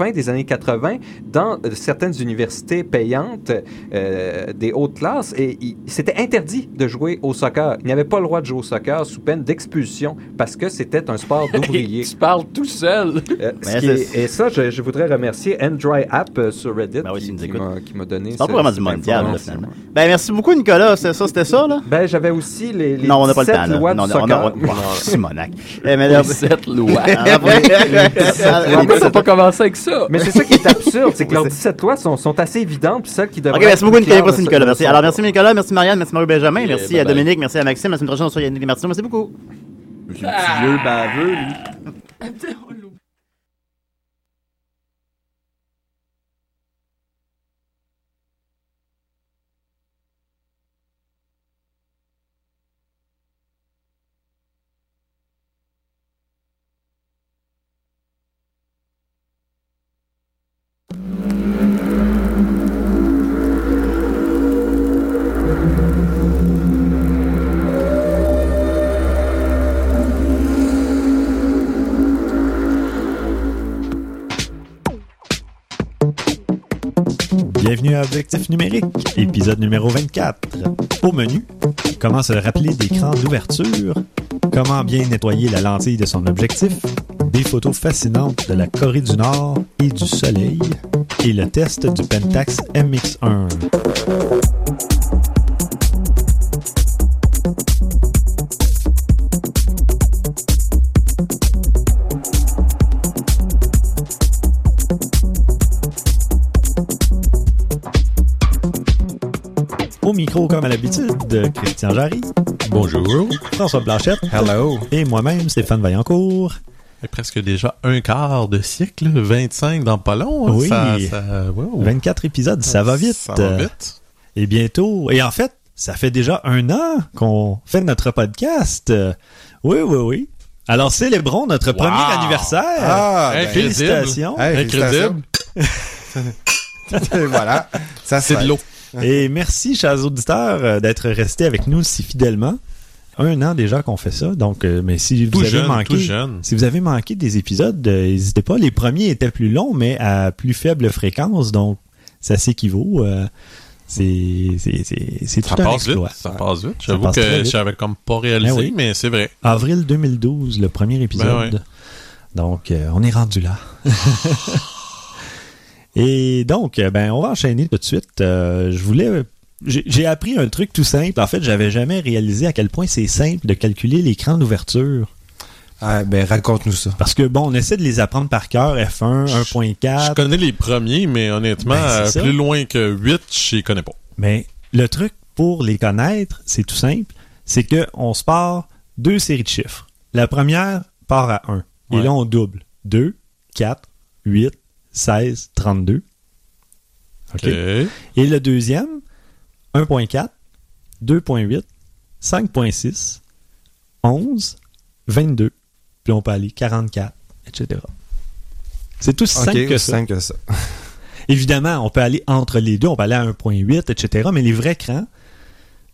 fin des années 80 dans euh, certaines universités payantes euh, des hautes classes et c'était interdit de jouer au soccer. Il n'y avait pas le droit de jouer au soccer sous peine d'expulsion parce que c'était un sport d'ouvriers. tu parles tout seul. Euh, c'est- est- et ça, je, je voudrais remercier Andry App euh, sur Reddit Ben oui, qui, m'a- donné C'est pas vraiment du mondial, là, finalement. Ben, merci beaucoup, Nicolas. C'était ça, c'était ça, là? Ben, j'avais aussi les, les non, on n'a pas le 17 temps, lois non, du non, on soccer. a- on- oh, Simonac. Mais là- Cette loi. Ouais. Pourquoi t'as pas commencé avec ça? Mais c'est ça qui est absurde, c'est que leurs 17 lois sont, sont assez évidentes, puis celles qui devraient Ok, merci beaucoup, Nicolas. Merci, Nicolas. Merci. Alors, merci, Nicolas. Merci, Marianne. Merci, Marie Benjamin. Et Merci bye à bye. Dominique. Merci à Maxime. La semaine prochaine, on Yannick Martin. Merci beaucoup. Un petit vieux baveux, lui. Objectif numérique, épisode numéro 24. Au menu, comment se rappeler d'écran d'ouverture, comment bien nettoyer la lentille de son objectif, des photos fascinantes de la Corée du Nord et du Soleil, et le test du Pentax MX1. Micro, comme à l'habitude, Christian Jarry, Bonjour. François Blanchette Hello. et moi-même, Stéphane Vaillancourt. Et presque déjà un quart de siècle, 25 dans pas long. hein. Oui. Ça, ça- wow. 24 épisodes, ça va vite. Ça va vite. Et bientôt, et en fait, ça fait déjà un an qu'on fait notre podcast. Oui, oui, oui. Alors, célébrons notre Wow. premier anniversaire. Ah, ben, Incroyable. Félicitations. Incroyable. félicitations. voilà. Ça C'est de l'eau. Et merci, chers auditeurs, euh, d'être restés avec nous si fidèlement. Un an déjà qu'on fait ça. Donc, euh, mais si vous Tout avez jeune, manqué, si vous avez manqué des épisodes, euh, n'hésitez pas. Les premiers étaient plus longs, mais à plus faible fréquence, donc ça s'équivaut. euh, c'est c'est un passe vite. Ça passe vite. J'avoue que j'avais comme pas réalisé, Ben oui. mais c'est vrai. Avril 2012, le premier épisode. Ben ouais. Donc, euh, on est rendu là. Et donc, euh, ben, on va enchaîner tout de suite. Euh, je voulais. J'ai appris un truc tout simple. En fait, j'avais jamais réalisé à quel point c'est simple de calculer l'écran d'ouverture. Ah, ben, raconte-nous ça. Parce que, bon, on essaie de les apprendre par cœur. F1, Je 1.4. connais les premiers, mais honnêtement, Ben, euh, plus loin que 8, je les connais pas. Mais le truc pour les connaître, c'est tout simple. C'est que on se part deux séries de chiffres. La première part à 1. Et là, on double. 2, 4, 8, 16, 32. OK. Et le deuxième, 1.4, 2.8, 5.6, 11, 22. Puis on peut aller 44, etc. C'est tout aussi Ok, simple que ça. simple que ça. Évidemment, on peut aller entre les deux, on peut aller à 1.8, etc. Mais les vrais crans,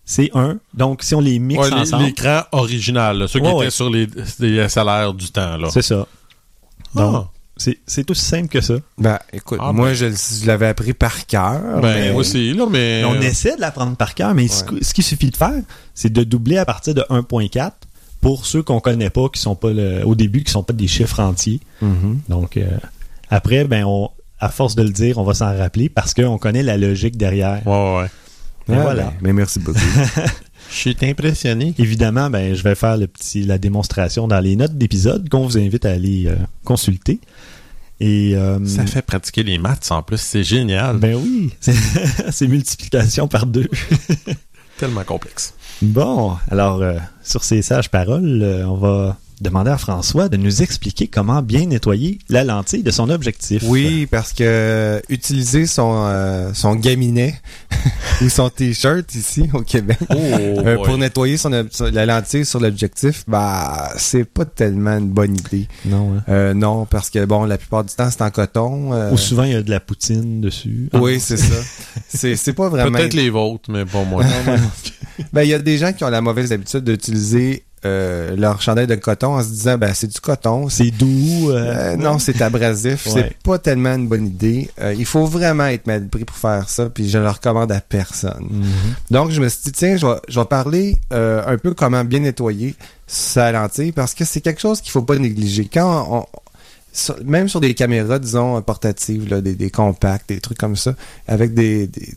c'est 1. Donc, si on les mixe Ouais, les- ensemble, L'écran original, là, ceux qui étaient ouais. sur les, les salaires du temps. Là. c'est ça. Ah. Donc, c'est c'est aussi simple que ça. Ben, écoute, Ah, moi, ben. je, l'avais appris par cœur. ben, mais- aussi, là, mais. On essaie de l'apprendre par cœur, mais ce Ouais. qu- ce qu'il suffit de faire, c'est de doubler à partir de 1.4 pour ceux qu'on connaît pas, qui sont pas le- au début, qui sont pas des chiffres entiers. Mhm. Donc, euh, après, ben, on, à force de le dire, on va s'en rappeler parce qu'on connaît la logique derrière. Ouais, ouais, ouais. Et Ah, voilà. ben, mais merci beaucoup. Je suis impressionné. Évidemment, ben, je vais faire le petit, la démonstration dans les notes d'épisode qu'on vous invite à aller euh, consulter. Et euh, Ça fait pratiquer les maths en plus, c'est génial. ben oui, c'est multiplication par deux. Tellement complexe. Bon, alors euh, sur ces sages paroles, on va demander à François de nous expliquer comment bien nettoyer la lentille de son objectif. Oui, parce que euh, utiliser son, euh, son gaminet ou son t-shirt ici au Québec Oh, euh, pour nettoyer son, la lentille sur l'objectif, bah c'est pas tellement une bonne idée. Non, hein? Euh, non, parce que bon, la plupart du temps c'est en coton. euh, Ou souvent il y a de la poutine dessus. Ah, oui, c'est ça. C'est c'est pas vraiment. Peut-être les vôtres, mais pas moi. Ben il y a des gens qui ont la mauvaise habitude d'utiliser euh, leur chandail de coton en se disant ben c'est du coton, c'est doux. euh, euh, non, c'est abrasif, Ouais. c'est pas tellement une bonne idée. Il faut vraiment être mal pris pour faire ça, puis je le recommande à personne. mhm. Donc je me suis dit tiens, je vais, je vais parler un peu comment bien nettoyer sa lentille parce que c'est quelque chose qu'il faut pas négliger. Quand on, même sur des caméras, disons portatives, là, des, des compacts, des trucs comme ça, avec des, des,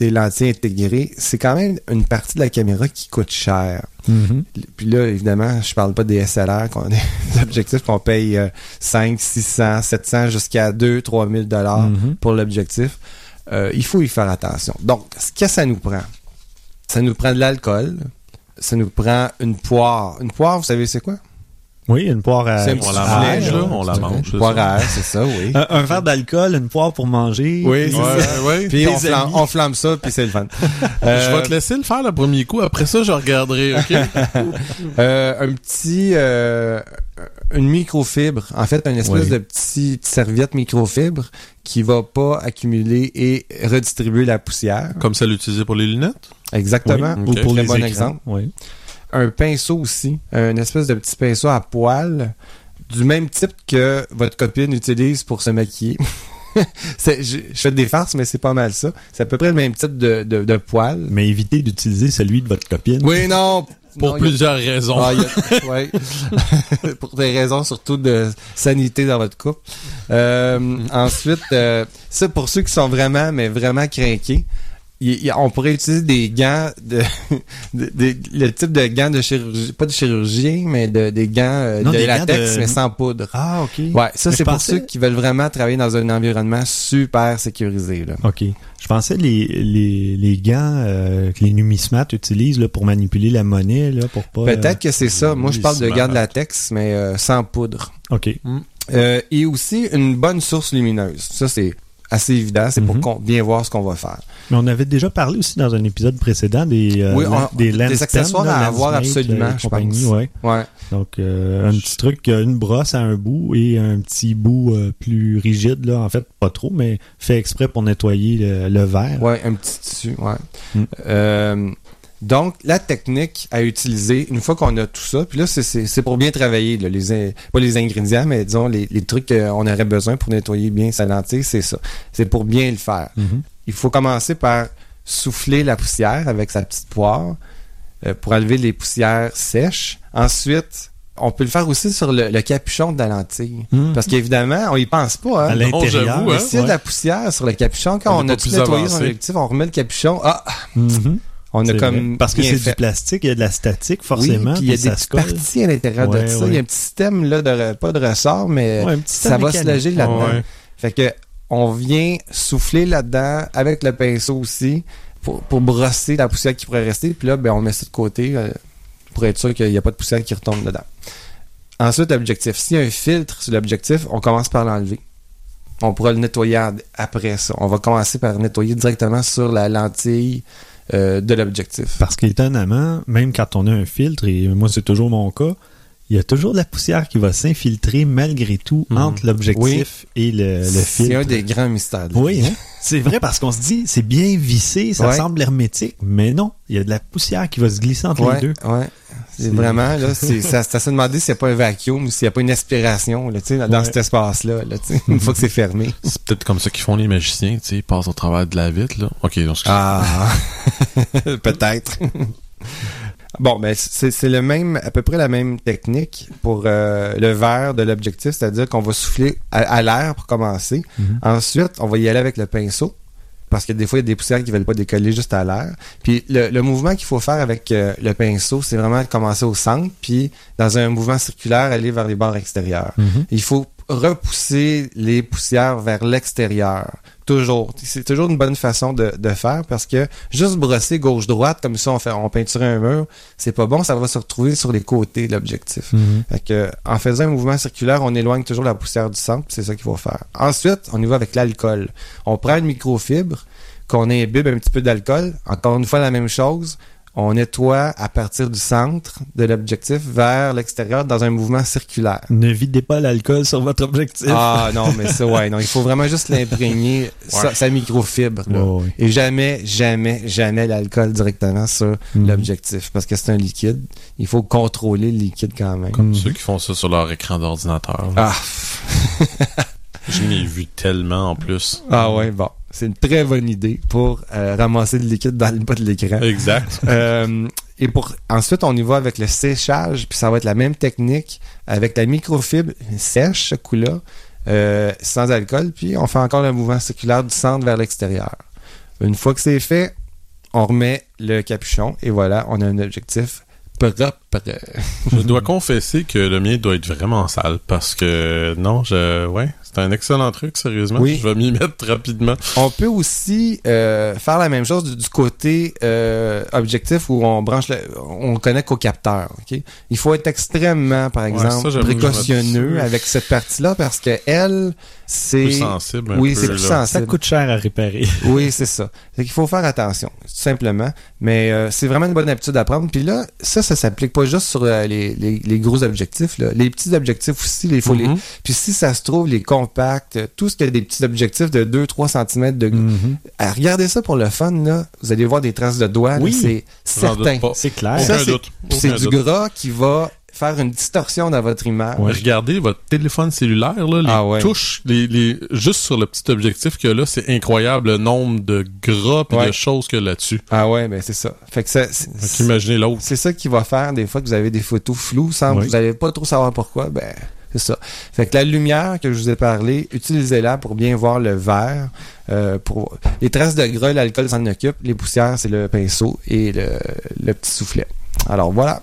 des lentilles intégrées, c'est quand même une partie de la caméra qui coûte cher. Mhm. Puis là, évidemment, je parle pas des SLR, qu'on des objectifs qu'on paye euh, 5, 600, 700 jusqu'à 2, 3 000 dollars Mhm. pour l'objectif. Euh, il faut y faire attention. Donc, ce que ça nous prend? Ça nous prend de l'alcool. Ça nous prend une poire. Une poire, vous savez c'est quoi? Oui, une poire à. Mange, là. on la C'est mange, Une poire ça. à air, c'est ça, oui. Un, un verre d'alcool, une poire pour manger. Oui, c'est Ouais, ça. ouais. Puis on flamme, on flamme ça, puis c'est le fun. Je vais te laisser le faire le premier coup. Après ça, je regarderai, OK? Euh, un petit euh, une microfibre en fait une espèce Oui. de petit petite serviette microfibre qui va pas accumuler et redistribuer la poussière Comme celle utilisée pour les lunettes? exactement Oui, Ou pour Très les bon écrans. exemple Oui. Un pinceau aussi une espèce de petit pinceau à poil du même type que votre copine utilise pour se maquiller je, fais des farces mais c'est pas mal ça c'est à peu près le même type de, de, de poil Mais évitez d'utiliser celui de votre copine. oui non Pour non, a- plusieurs raisons. Ah, a- ouais. Pour des raisons surtout de sanité dans votre couple. Euh, ensuite, euh, ça pour ceux qui sont vraiment, mais vraiment craqués, il- il- on pourrait utiliser des gants de, de- de- le type de gants de chirurgie, pas de chirurgien, mais de, des gants euh, Non, de des gants latex, de- mais sans poudre. Ah, OK. Ouais, ça c'est pour pensais- ceux qui veulent vraiment travailler dans un environnement super sécurisé. Là. OK. Je pensais les, les, les gants euh, que les numismates utilisent là, pour manipuler la monnaie, là, pour pas... Peut-être que c'est ça. Moi, je parle de gants de latex, mais euh, sans poudre. euh, OK. Euh, et aussi une bonne source lumineuse. Ça, c'est assez évident. C'est pour Mhm. bien voir ce qu'on va faire. Mais on avait déjà parlé aussi dans un épisode précédent des, euh, Oui, on- des, accessoires à avoir absolument, euh, je pense. ouais. Ouais. Donc, euh, un petit truc, euh, une brosse à un bout et un petit bout plus rigide, là, en fait, pas trop, mais fait exprès pour nettoyer le, le verre. Ouais, un petit tissu. Ouais. Mm. Donc, la technique à utiliser, une fois qu'on a tout ça, puis là, c'est- pour bien travailler, là, les, pas les ingrédients, mais disons les, les trucs qu'on aurait besoin pour nettoyer bien sa lentille, c'est ça. C'est pour bien le faire. Mhm. Il faut commencer par souffler la poussière avec sa petite poire euh, pour enlever les poussières sèches. Ensuite, on peut le faire aussi sur le, le capuchon de la lentille. Mhm. Parce qu'évidemment, on y pense pas. À Hein? l'intérieur. j'avoue, Mais hein. de la poussière sur le capuchon, quand On on, a tout nettoyé son objectif, on remet le capuchon. Ah, Mhm. On a comme vrai. Parce que c'est du plastique, il y a de la statique, forcément. Oui, puis il y a des petites parties à l'intérieur de ça. ouais. Il y a un petit système là de pas de ressort, mais Ouais, ça va se loger là-dedans. Fait que on vient souffler là-dedans avec le pinceau aussi pour, pour brosser la poussière qui pourrait rester. Puis là, ben, on met ça de côté euh, pour être sûr qu'il n'y a pas de poussière qui retombe dedans. Ensuite, l'objectif. S'il y a un filtre sur l'objectif, on commence par l'enlever. On pourra le nettoyer après ça. On va commencer par nettoyer directement sur la lentille euh, de l'objectif. Parce qu'étonnamment, même quand on a un filtre, et moi c'est toujours mon cas, il y a toujours de la poussière qui va s'infiltrer malgré tout Mhm. entre l'objectif et le, le C'est filtre. un des grands mystères. Oui, hein? c'est vrai parce qu'on se dit c'est bien vissé, ça Ouais. semble hermétique, mais non, il y a de la poussière qui va se glisser entre Ouais, les deux. ouais. C'est vraiment, là, c'est, ça, se demander s'il n'y a pas un vacuum ou s'il n'y a pas une aspiration, là, tu sais, dans Ouais. cet espace-là, là, tu sais, une fois que c'est fermé. C'est peut-être comme ça qu'ils font les magiciens, tu sais, ils passent au travers de la vitre, là. OK, donc Ah, peut-être. bon, ben, c'est, c'est le même, à peu près la même technique pour euh, le verre de l'objectif, c'est-à-dire qu'on va souffler à, à l'air pour commencer. Mhm. Ensuite, on va y aller avec le pinceau. Parce que des fois, il y a des poussières qui ne veulent pas décoller juste à l'air. Puis le, le mouvement qu'il faut faire avec euh, le pinceau, c'est vraiment de commencer au centre, puis dans un mouvement circulaire, aller vers les bords extérieurs. Mhm. Il faut repousser les poussières vers l'extérieur. Toujours. C'est toujours une bonne façon de, de faire parce que juste brosser gauche-droite, comme ça on fait on peinturait un mur, c'est pas bon, ça va se retrouver sur les côtés de l'objectif. Mhm. Fait que, en faisant un mouvement circulaire, on éloigne toujours la poussière du centre, c'est ça qu'il faut faire. Ensuite, on y va avec l'alcool. On prend une microfibre, qu'on imbibe un petit peu d'alcool, encore une fois la même chose. On nettoie à partir du centre de l'objectif vers l'extérieur dans un mouvement circulaire. Ne videz pas l'alcool sur votre objectif. Ah non, mais ça, ouais, non, il faut vraiment juste l'imprégner, sa, sa microfibre. là. Ouais. Et jamais, jamais, jamais l'alcool directement sur Mhm. l'objectif, parce que c'est un liquide. Il faut contrôler le liquide quand même. Comme ceux qui font ça sur leur écran d'ordinateur. Ah, Je l'ai vu tellement en plus. ah ouais, bon. C'est une très bonne idée pour euh, ramasser le liquide dans le bas de l'écran. Exact. Euh, et pour ensuite, on y va avec le séchage, puis ça va être la même technique avec la microfibre sèche, ce coup-là, euh, sans alcool, puis on fait encore le mouvement circulaire du centre vers l'extérieur. Une fois que c'est fait, on remet le capuchon et voilà, on a un objectif propre. Je dois confesser que le mien doit être vraiment sale parce que non, je ouais, c'est un excellent truc sérieusement. Oui. Je vais m'y mettre rapidement. On peut aussi euh, faire la même chose du, du côté euh, objectif où on branche, le, on connecte au capteur. ok? Il faut être extrêmement, par exemple, ça, précautionneux avec cette partie-là parce que elle, c'est Plus sensible. un oui, c'est plus là. sensible. Ça coûte cher à réparer. Oui, c'est ça. Fait qu'il faut faire attention, tout simplement. Mais euh, c'est vraiment une bonne habitude à prendre. Puis là, ça, ça s'applique pas juste sur euh, les, les, les gros objectifs. Là. Les petits objectifs aussi, il faut les... Mhm. Puis si ça se trouve, les compacts, tout ce qui a des petits objectifs de 2-3 cm de... Ah, regardez ça pour le fun, là. Vous allez voir des traces de doigts. Oui. c'est certain. C'est clair. Ça, c'est- du gras qui va faire une distorsion dans votre image. Ouais, Regardez votre téléphone cellulaire, là, les Ah ouais. touches, les, les, juste sur le petit objectif a là, c'est incroyable le nombre de gras et Ouais. de choses a là-dessus. Ah ouais, ben c'est ça. Fait que ça... qu'imaginez l'autre. C'est ça qui va faire des fois que vous avez des photos floues sans Oui. vous n'allez pas trop savoir pourquoi. Ben, c'est ça. Fait que la lumière que je vous ai parlé, utilisez-la pour bien voir le vert. Euh, pour les traces de gras, l'alcool s'en occupe. Les poussières, c'est le pinceau et le, le petit soufflet. Alors voilà.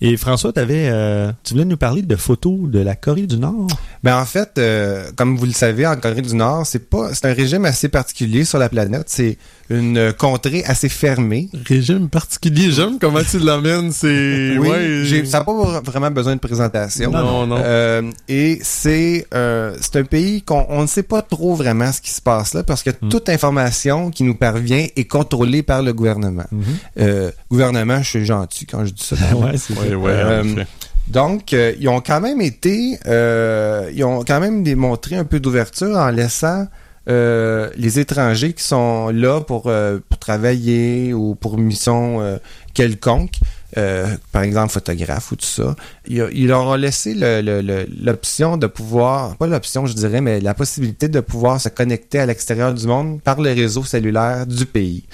Et François, t'avais, euh, tu voulais nous parler de photos de la Corée du Nord? Ben en fait, euh, comme vous le savez, en Corée du Nord, c'est pas, c'est un régime assez particulier sur la planète. C'est une euh, contrée assez fermée. Régime particulier, j'aime comment tu l'amènes, c'est... Oui, ouais, j'ai- ça n'a pas vraiment besoin de présentation. Non, non. Euh, et c'est euh, c'est un pays qu'on on ne sait pas trop vraiment ce qui se passe là parce que Hmm. toute information qui nous parvient est contrôlée par le gouvernement. Euh, gouvernement, je suis gentil quand je dis ça. ouais, c'est Ouais, ouais, Euh. Donc, euh, ils ont quand même été, euh, ils ont quand même démontré un peu d'ouverture en laissant euh, les étrangers qui sont là pour, euh, travailler ou pour mission euh, quelconque, par exemple photographe ou tout ça, ils, leur ont laissé l'option de pouvoir, pas l'option je dirais, mais la possibilité de pouvoir se connecter à l'extérieur du monde par le réseau cellulaire du pays.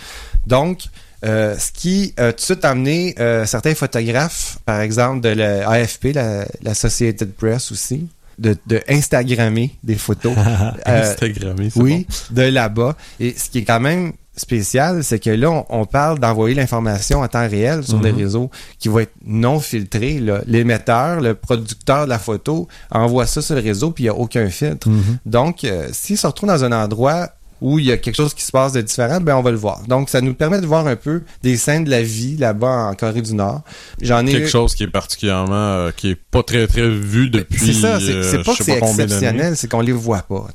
Donc, ce qui a tout de suite amené certains photographes, par exemple de la AFP, la, la Associated Press aussi, de, de Instagrammer des photos. Euh, Instagrammé, c'est oui, de là-bas. Et ce qui est quand même spécial, c'est que là, on, on parle d'envoyer l'information en temps réel sur des Mhm. réseaux qui vont être non filtrés. L'émetteur, le producteur de la photo, envoie ça sur le réseau, puis il n'y a aucun filtre. Mhm. Donc, euh, s'il se retrouve dans un endroit où il y a quelque chose qui se passe de différent, ben on va le voir. Donc, ça nous permet de voir un peu des scènes de la vie là-bas en Corée du Nord. J'en ai Quelque chose qui est particulièrement... euh, qui est pas très, très vu depuis... C'est ça, c'est euh, c'est pas que c'est exceptionnel, c'est qu'on les voit pas.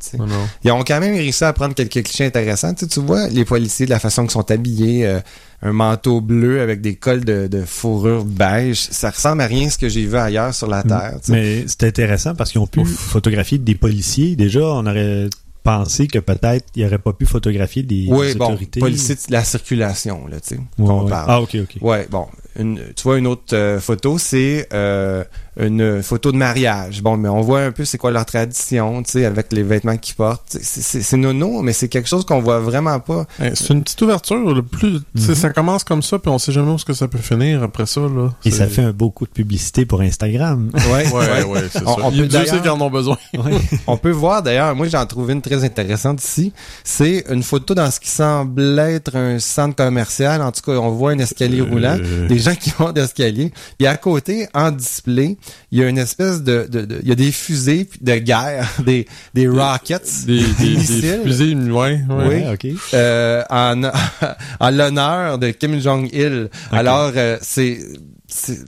Ils ont quand même réussi à prendre quelques clichés intéressants. Tu, sais, tu vois, les policiers, de la façon qu'ils sont habillés, euh, un manteau bleu avec des cols de, de fourrure beige, ça ressemble à rien à ce que j'ai vu ailleurs sur la Terre. tu sais. Mais c'est intéressant parce qu'ils ont pu photographier des policiers. Déjà, on aurait pensé que peut-être ils n'auraient pas pu photographier des oui, bon, autorités. policiers de la circulation, là, tu sais, Ouais, ouais. Ah, ok, ok. Ouais, bon. Une, tu vois, une autre euh, photo, c'est euh, une photo de mariage. Bon, mais on voit un peu c'est quoi leur tradition, tu sais, avec les vêtements qu'ils portent. C'est- C'est c'est nono, mais c'est quelque chose qu'on voit vraiment pas. Hey, c'est une petite ouverture. Le plus, tu sais, Ça commence comme ça, puis on sait jamais où ce que ça peut finir après ça. Là. Et ça fait un beau coup de publicité pour Instagram. Ouais, Ouais, ouais, c'est On- ça. Dieu sait d'ailleurs- qu'ils en ont besoin. Ouais. On peut voir d'ailleurs, moi j'en trouvé une très intéressante ici. C'est une photo dans ce qui semble être un centre commercial. En tout cas, on voit un escalier Euh. roulant, des gens qui montent d'escalier. Puis à côté, en display, il y a une espèce de, de, de- il y a des fusées de guerre, des, des rockets, Des, des, des missiles. fusées, ouais, ouais. Oui. ok. euh, en, en l'honneur de Kim Jong-il. Alors, euh, c'est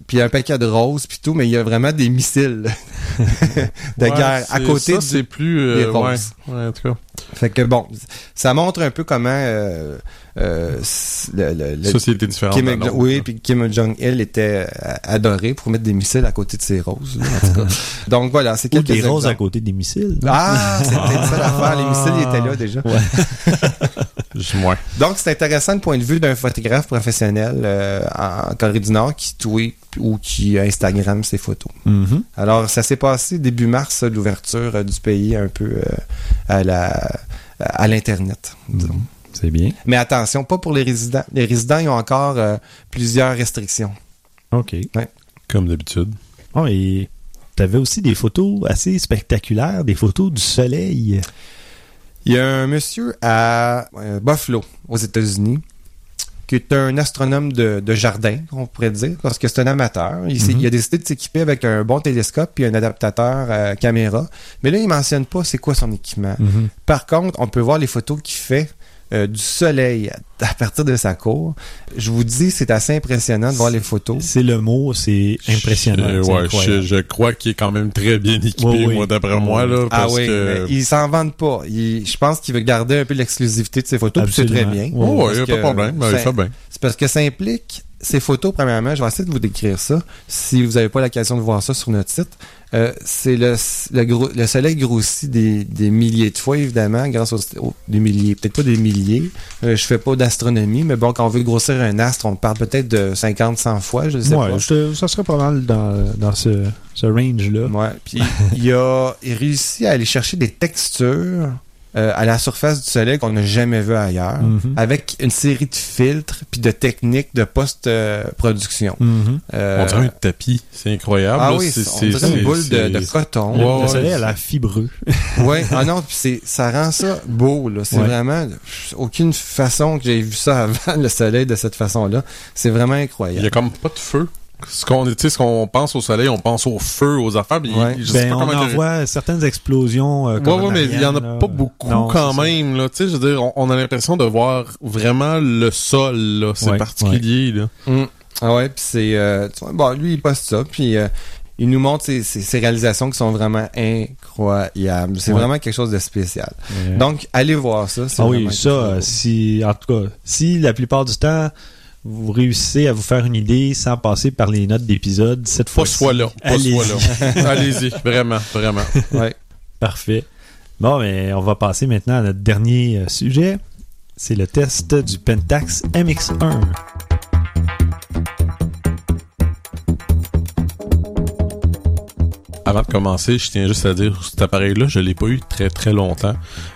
puis il y a un paquet de roses puis tout, mais il y a vraiment des missiles de Ouais, guerre à côté ça, du- plus euh, des ouais, roses. ouais, en tout cas. Fait que bon, ça montre un peu comment euh, euh, le, le- le- Société différente. Kim, oui, puis Kim Jong-il était euh, adoré pour mettre des missiles à côté de ses roses. là, en tout cas. Donc voilà, c'est Ou quelques des roses à côté des missiles. Ah, peut-être ça l'affaire. Les missiles, ils étaient là déjà. Ouais. Donc, c'est intéressant le point de vue d'un photographe professionnel euh, en Corée du Nord qui tweet ou qui Instagram ses photos. Mhm. Alors, ça s'est passé début mars, l'ouverture euh, du pays un peu euh, à la à l'internet. disons. Mhm. C'est bien. Mais attention, pas pour les résidents. Les résidents, ils ont encore euh, plusieurs restrictions. OK. Comme d'habitude. Oh, et t'avais aussi des photos assez spectaculaires, des photos du soleil. Il y a un monsieur à euh, Buffalo, aux États-Unis, qui est un astronome de, de jardin, on pourrait dire, parce que c'est un amateur. Il, Mhm. il a décidé de s'équiper avec un bon télescope et un adaptateur euh, caméra. Mais là, il mentionne pas c'est quoi son équipement. Par contre, on peut voir les photos qu'il fait euh, du soleil à, partir de sa cour. Je vous dis, c'est assez impressionnant de voir les photos. C'est le mot, c'est impressionnant. Je, c'est ouais, je, incroyable. je crois qu'il est quand même très bien équipé, Oui, oui. moi, d'après moi, là. Ah Parce oui, que... mais il s'en vante pas. Il- je pense qu'il veut garder un peu l'exclusivité de ses photos, puis c'est très bien. Oh, Parce ouais, y a pas de problème. Ben, il ça- fait bien. C'est parce que ça implique ces photos, premièrement, je vais essayer de vous décrire ça. Si vous n'avez pas l'occasion de voir ça sur notre site, euh, c'est le, le, gros- le soleil grossit des, des milliers de fois, évidemment, grâce aux, aux- des milliers, peut-être pas des milliers. Euh, je fais pas d'astronomie, mais bon, quand on veut grossir un astre, on parle peut-être de 50, 100 fois, je sais Ouais, pas. je- ça serait pas mal dans, dans ce, ce range-là. Ouais. Puis il a il réussit à aller chercher des textures euh, à la surface du soleil qu'on n'a jamais vu ailleurs, Mhm. avec une série de filtres puis de techniques de post-production. Mhm. Euh, On dirait un tapis. C'est incroyable. ah oui, C'est- on dirait une boule de, coton. Ouais, le ouais, soleil a l'air fibreux. ouais, ah non, puis c'est ça rend ça beau là. C'est Ouais. vraiment aucune façon que j'ai vu ça avant le soleil de cette façon-là. C'est vraiment Il y incroyable. a comme pas de feu. Ce qu'on tu sais, ce qu'on pense au soleil, on pense au feu, aux affaires. mais Ouais. je sais Ben, pas on en voit certaines explosions. euh, Ouais, comme ouais, mais il y en a pas beaucoup Non, quand même, là. Tu sais, je veux dire, on, on a l'impression de voir vraiment le sol, là. C'est Ouais, particulier, là. Mm. Ah ouais, puis c'est euh, bon, lui il poste ça, puis euh, il nous montre ses, ses- ses réalisations qui sont vraiment incroyables. C'est Ouais. vraiment quelque chose de spécial. Ouais. Donc allez voir ça. Ah oui, ça, euh, si, en tout cas, si la plupart du temps, vous réussissez à vous faire une idée sans passer par les notes d'épisode, cette Pas fois ce fois-là. Pas ce allez-y. Allez-y. Vraiment, vraiment. Ouais. Parfait. Bon, mais on va passer maintenant à notre dernier euh, sujet. C'est le test du Pentax MX1. Avant de commencer, je tiens juste à dire, cet appareil-là, je l'ai pas eu très très longtemps.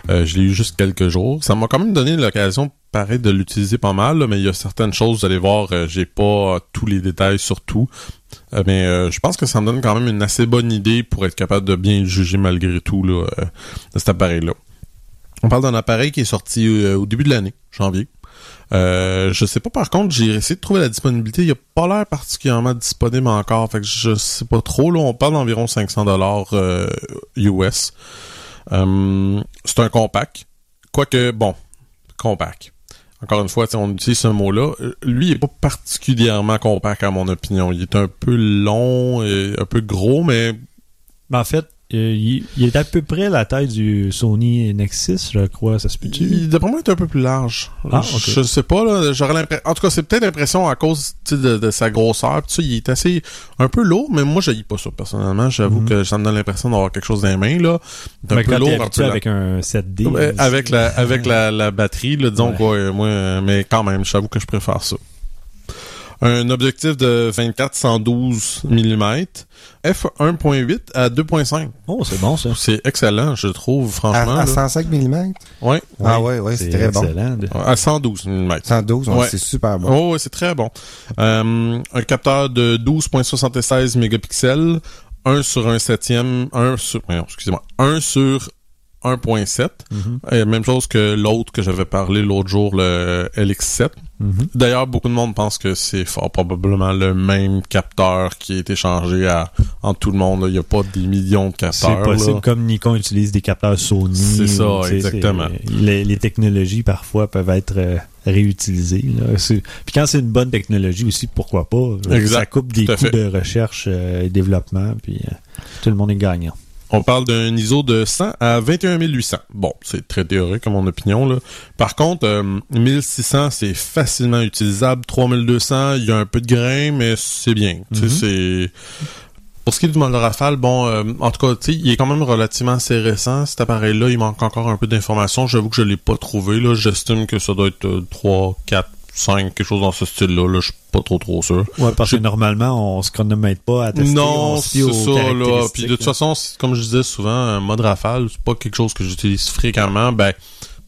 Euh, je l'ai eu juste quelques jours. Ça m'a quand même donné l'occasion, pareil, de l'utiliser pas mal, mais il y a certaines choses, vous allez voir, euh, j'ai pas tous les détails sur tout. Euh, mais euh, je pense que ça me donne quand même une assez bonne idée pour être capable de bien juger malgré tout là, de cet appareil-là. On parle d'un appareil qui est sorti au début de l'année, janvier. Euh, je sais pas par contre, j'ai essayé de trouver la disponibilité. Il a pas l'air particulièrement disponible encore. Fait que je sais pas trop. Là, on parle d'environ 500 dollars US. Euh, c'est un compact. Quoique, bon, compact. Encore une fois, on utilise ce mot-là. Lui, il est pas particulièrement compact à mon opinion. Il est un peu long et un peu gros, mais Ben, en fait, il, il est à peu près la taille du Sony Nexus, je crois. Ça se peut-tu? Il, d'après moi, il est un peu plus large. Ah, je, ok. je sais pas, là. J'aurais l'impression. En tout cas, c'est peut-être l'impression à cause de, de sa grosseur. Pis il est assez. un peu lourd, mais moi, je pas ça personnellement. J'avoue Mhm. que ça me donne l'impression d'avoir quelque chose dans les mains, là. Un peu lourd, un peu. avec un 7D. Ouais, là, avec la, avec la, la batterie, là, disons Ouais. quoi, euh, moi, euh, mais quand même, j'avoue que je préfère ça. Un objectif de 24-112 mm, f1.8 à 2.5. Oh, c'est bon, ça. C'est excellent, je trouve, À, franchement. à là. 105 mm? Ouais. Ah ouais, ouais, c'est très bon. excellent. de- À 112 mm. 112, ouais, c'est super bon. Oh, ouais, c'est très bon. Euh, un capteur de 12.76 mégapixels, un sur un septième, un sur, voyons, excusez-moi, un sur 1.7. Mhm. Euh, même chose que l'autre que j'avais parlé l'autre jour, le LX7. Mhm. D'ailleurs, beaucoup de monde pense que c'est fort probablement le même capteur qui a été changé à, en tout le monde. là. Il n'y a pas des millions de C'est capteurs. possible, là. comme Nikon utilise des capteurs Sony. C'est ça, ou, exactement. c'est- Les, les technologies, parfois, peuvent être euh, réutilisées. là. C'est- Puis quand c'est une bonne technologie aussi, pourquoi pas? Exact, Ça coupe des coûts de recherche euh, et développement, puis euh, tout le monde est gagnant. On parle d'un ISO de 100 à 21 800. Bon, c'est très théorique à mon opinion. Là. Par contre, euh, 1600, c'est facilement utilisable. 3200, il y a un peu de grain, mais c'est bien. Mhm. c'est... Pour ce qui est du modèle rafale, bon, euh, en tout cas, il est quand même relativement assez récent. Cet appareil-là, il manque encore un peu d'informations. J'avoue que je l'ai pas trouvé. Là, j'estime que ça doit être euh, 3, 4, 5, quelque chose dans ce style-là. Là, je suis pas trop trop sûr. Ouais, parce Je- que normalement, on se chronomètre pas à tester. Non, c'est ça, là. Puis de toute façon, comme je disais souvent, un mode rafale, c'est pas quelque chose que j'utilise fréquemment. Ben,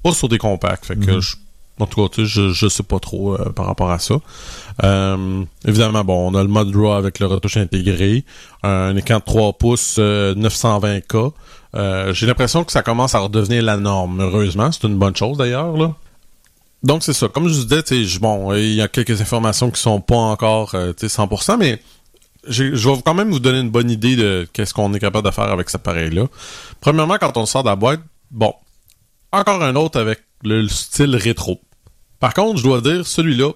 pas sur des compacts. Fait que Mhm. je- en tout cas, tu sais, je, je sais pas trop euh, par rapport à ça. Euh, évidemment, bon, on a le mode RAW avec le retouche intégré, un écran de 3 pouces, euh, 920K. Euh, J'ai l'impression que ça commence à redevenir la norme, heureusement. C'est une bonne chose d'ailleurs, là. Donc c'est ça. Comme je vous disais, bon, il y a quelques informations qui sont pas encore euh, tu sais, 100%, mais je vais quand même vous donner une bonne idée de qu'est-ce qu'on est capable de faire avec cet appareil-là. Premièrement, quand on sort de la boîte, bon, encore un autre avec le style rétro. Par contre, je dois dire, celui-là,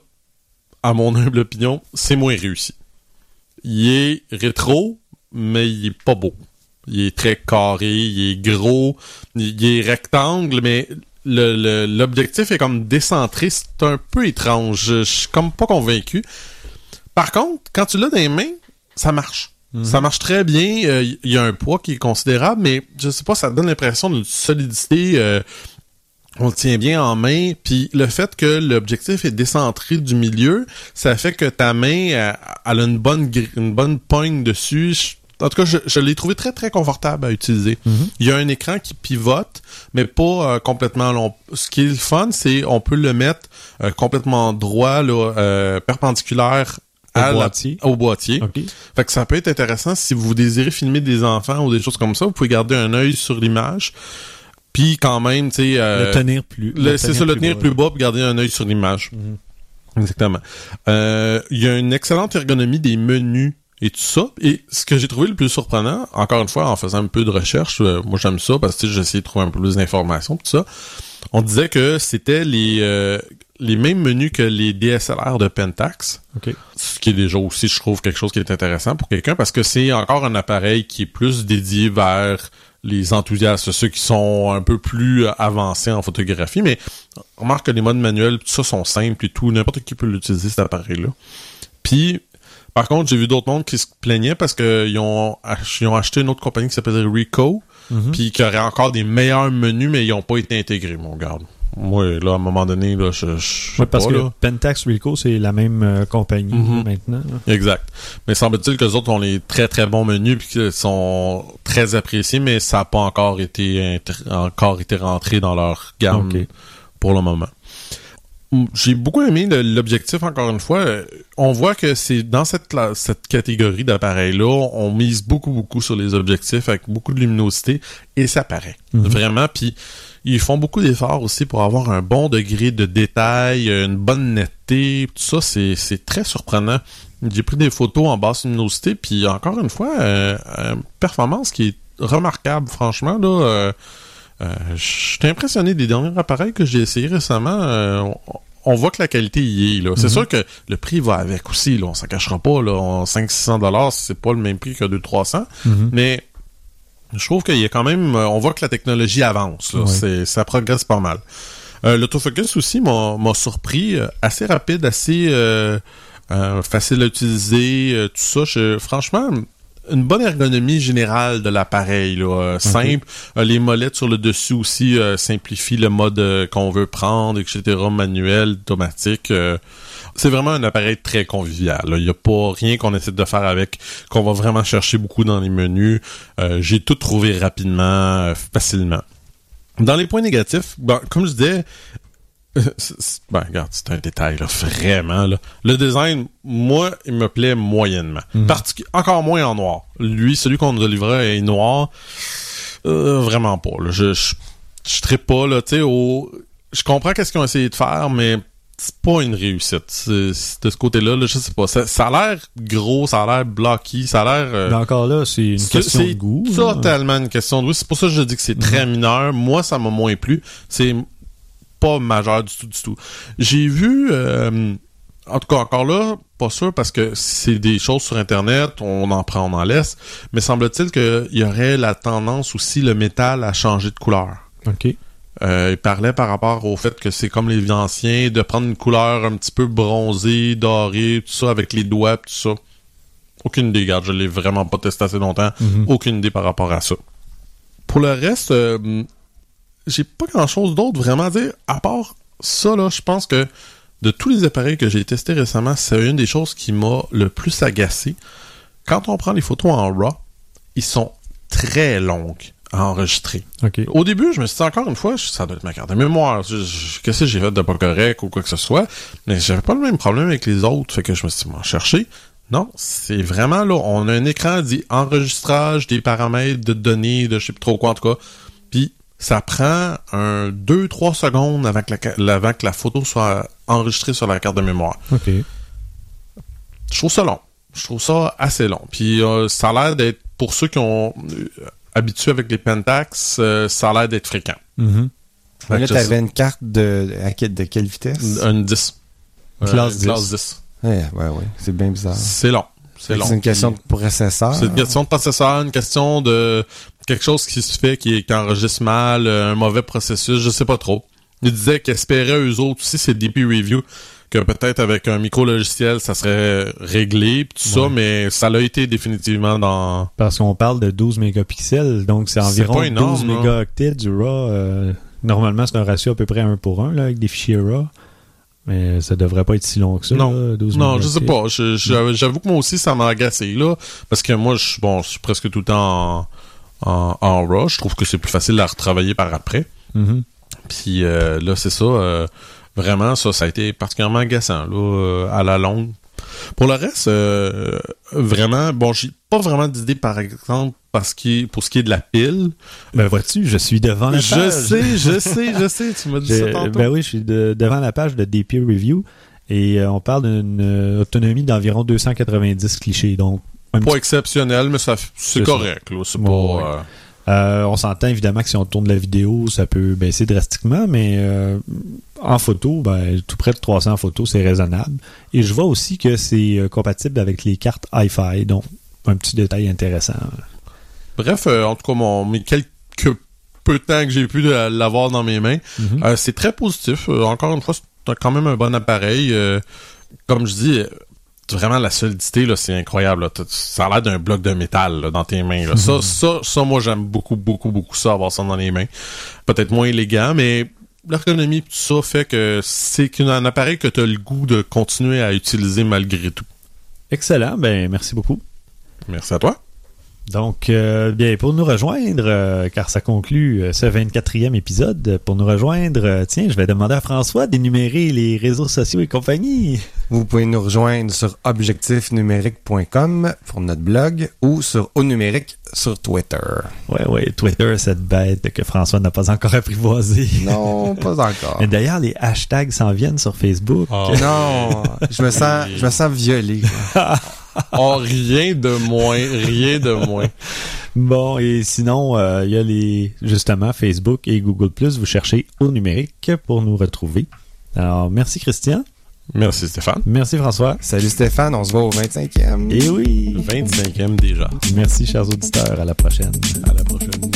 à mon humble opinion, c'est moins réussi. Il est rétro, mais il est pas beau. Il est très carré, il est gros, il est rectangle, mais le- le- l'objectif est comme décentré. C'est un peu étrange. Je, je suis comme pas convaincu. Par contre, quand tu l'as dans les mains, ça marche. Ça marche très bien. Euh, Il y a un poids qui est considérable, mais je sais pas, ça donne l'impression d'une solidité. euh, on le tient bien en main. Puis le fait que l'objectif est décentré du milieu, ça fait que ta main, elle, elle a une bonne, une bonne poigne dessus. En tout cas, je, je l'ai trouvé très très confortable à utiliser. Il y a un écran qui pivote, mais pas euh, complètement long. Ce qui est le fun, c'est on peut le mettre euh, complètement droit, là, euh, perpendiculaire Au à la- boîtier. au boîtier. Fait que ça peut être intéressant si vous désirez filmer des enfants ou des choses comme ça. Vous pouvez garder un œil sur l'image. Puis quand même, tu sais... euh, le tenir plus. c'est ça, le tenir plus bas puis garder un œil sur l'image. Exactement. Euh, Il y a une excellente ergonomie des menus et tout ça. Et ce que j'ai trouvé le plus surprenant, encore une fois, en faisant un peu de recherche, euh, moi j'aime ça parce que j'ai essayé de trouver un peu plus d'informations tout ça. On disait que c'était les euh, les mêmes menus que les DSLR de Pentax. OK. Ce qui est déjà aussi, je trouve, quelque chose qui est intéressant pour quelqu'un parce que c'est encore un appareil qui est plus dédié vers les enthousiastes, ceux qui sont un peu plus euh, avancés en photographie, mais remarque que les modes manuels, tout ça sont simples et tout, n'importe qui peut l'utiliser, cet appareil-là. Puis, par contre, j'ai vu d'autres mondes qui se plaignaient parce qu'ils ont, ach- ils ont acheté une autre compagnie qui s'appelle Ricoh, Mhm. puis qui aurait encore des meilleurs menus, mais ils n'ont pas été intégrés, mon gars. Moi, là, à un moment donné, là, je, Ouais, parce pas, que là. Pentax Ricoh, c'est la même euh, compagnie Mhm. maintenant. là. Exact. Mais semble-t-il que les autres ont les très très bons menus puis qu'ils sont très appréciés, mais ça n'a pas encore été encore été rentré dans leur gamme pour le moment. J'ai beaucoup aimé l'objectif, encore une fois. Euh, On voit que c'est dans cette, cla- cette catégorie d'appareils-là, on mise beaucoup, beaucoup sur les objectifs avec beaucoup de luminosité et ça paraît. Mhm. Vraiment. Puis ils font beaucoup d'efforts aussi pour avoir un bon degré de détail, une bonne netteté. Tout ça, c'est très surprenant. J'ai pris des photos en basse luminosité, puis encore une fois, euh, euh, performance qui est remarquable, franchement. là. euh, je suis impressionné des derniers appareils que j'ai essayés récemment. euh, on, voit que la qualité y est. là. C'est Mhm. sûr que le prix va avec aussi. Là, on s'en cachera pas. Là, 500-600 dollars, c'est pas le même prix que 200-300. Mhm. Mais je trouve qu'il y a quand même... euh, On voit que la technologie avance. Là. Ouais. C'est, ça progresse pas mal. Euh, L'autofocus aussi m'a, surpris. euh, assez rapide, assez euh, euh, facile à utiliser. euh, tout ça. Je- franchement, une bonne ergonomie générale de l'appareil. Là, euh, Simple. Euh, les molettes sur le dessus aussi euh, simplifient le mode qu'on veut prendre, etc. Manuel, automatique. c'est vraiment un appareil très convivial. Il n'y a pas rien qu'on essaie de faire avec, qu'on va vraiment chercher beaucoup dans les menus. J'ai tout trouvé rapidement, facilement. Dans les points négatifs, ben, comme je disais, ben, regarde, c'est un détail, là, vraiment, là. Le design, moi, il me plaît moyennement. Particu- encore moins en noir. Lui, celui qu'on nous a livré est noir. Euh, vraiment pas. Là. Je, je, je pas, là, tu sais, au... Je comprends qu'est-ce qu'ils ont essayé de faire, mais c'est pas une réussite. C'est- c'est de ce côté-là, là, je sais pas. Ça, ça a l'air gros, ça a l'air blocky, ça a l'air... euh, Mais encore là, c'est une c'est- question de c'est goût. Mhm. totalement une question de goût. C'est pour ça que je dis que c'est très mineur. Moi, ça m'a moins plu. C'est pas majeur du tout, du tout. J'ai vu, euh, en tout cas, encore là, pas sûr parce que c'est des choses sur Internet, on en prend, on en laisse. Mais semble-t-il qu'il y aurait la tendance aussi, le métal, à changer de couleur. OK. Euh, il parlait par rapport au fait que c'est comme les anciens, de prendre une couleur un petit peu bronzée, dorée, tout ça, avec les doigts, tout ça. Aucune idée, garde, je l'ai vraiment pas testé assez longtemps. Mhm. Aucune idée par rapport à ça. Pour le reste, euh, j'ai pas grand chose d'autre vraiment à dire, à part ça, là, je pense que de tous les appareils que j'ai testés récemment, c'est une des choses qui m'a le plus agacé. Quand on prend les photos en RAW, ils sont très longues à enregistrer. Au début, je me suis dit encore une fois, ça doit être ma carte de mémoire. Qu'est-ce que j'ai fait de pas correct ou quoi que ce soit? Mais j'avais pas le même problème avec les autres. Fait que je me suis dit, m'en chercher. Non, c'est vraiment là. On a un écran dit enregistrage des paramètres de données, de je sais plus trop quoi en tout cas. Puis ça prend un 2-3 secondes avant que, la, ca- avant que la photo soit enregistrée sur la carte de mémoire. OK. Je trouve ça long. Je trouve ça assez long. Puis euh, ça a l'air d'être, pour ceux qui ont euh, habitué avec les Pentax, euh, ça a l'air d'être fréquent. Mhm. Fait Là, que je t'avais une carte de, à quel- de quelle vitesse? Une, une 10. Classe une 10. classe 10. Ouais, ouais, ouais. C'est bien bizarre. C'est long. C'est long. C'est une question de processeur. C'est une question de processeur, une question de quelque chose qui se fait, qui, qui enregistre mal, euh, un mauvais processus, je sais pas trop. Ils disaient qu'ils espéraient eux autres aussi, c'est DP Review, que peut-être avec un micro-logiciel, ça serait réglé, pis tout ça, mais ça l'a été définitivement dans... Parce qu'on parle de 12 mégapixels, donc c'est environ énorme, 12 là. mégaoctets du RAW. euh, normalement, c'est un ratio à peu près 1 pour 1 là, avec des fichiers RAW. Mais ça devrait pas être si long que ça. Non. là, 12 Non, je sais pas. J'avoue que moi aussi, ça m'a agacé, là. Parce que moi, je suis bon, je suis presque tout le temps en, en, en RAW. Je trouve que c'est plus facile à retravailler par après. Mhm. Puis euh, là, c'est ça. euh, vraiment, ça, ça a été particulièrement agaçant, là, euh, à la longue. Pour le reste, euh, vraiment, bon, j'ai pas vraiment d'idée, par exemple, parce que pour ce qui est de la pile. Ben vois-tu, je suis devant la Je page. sais, je sais, je sais, tu m'as dit ça tantôt. ben oui, je suis de- devant la page de DP Review et on parle d'une autonomie d'environ 290 clichés. Donc, Pas exceptionnel, mais ça, c'est correct, là. C'est Ouais, pas. ouais. euh, euh, on s'entend évidemment que si on tourne la vidéo, ça peut baisser drastiquement, mais euh, en photo, ben, tout près de 300 photos, c'est raisonnable. Et je vois aussi que c'est euh, compatible avec les cartes Hi-Fi, donc un petit détail intéressant. Bref, euh, en tout cas, mon, mes quelques peu de temps que j'ai pu l'avoir dans mes mains, Mhm. Euh, c'est très positif. Encore une fois, c'est quand même un bon appareil. Comme je dis, vraiment la solidité, là, c'est incroyable. là. Ça a l'air d'un bloc de métal là, dans tes mains. là. Ça, ça, ça, moi, j'aime beaucoup, beaucoup, beaucoup ça, avoir ça dans les mains. Peut-être moins élégant, mais l'ergonomie tout ça fait que c'est un appareil que tu as le goût de continuer à utiliser malgré tout. Excellent, ben merci beaucoup. Merci à toi. Donc, euh, bien, pour nous rejoindre, euh, car ça conclut euh, ce 24e épisode, pour nous rejoindre, tiens, je vais demander à François d'énumérer les réseaux sociaux et compagnie. Vous pouvez nous rejoindre sur objectifnumérique.com pour notre blog ou sur au numérique sur Twitter. Ouais, ouais, Twitter, cette bête que François n'a pas encore apprivoisée. Non, pas encore. Mais d'ailleurs, les hashtags s'en viennent sur Facebook. Non, je me sens, je me sens violé. Oh, rien de moins, rien de moins. Bon, et sinon, euh, il y a les justement Facebook et Google Vous cherchez au numérique pour nous retrouver. Alors, merci Christian. Merci Stéphane. Merci François. Salut Stéphane, on se voit au 25e. Et oui. 25e déjà. Merci chers auditeurs. À la prochaine. À la prochaine.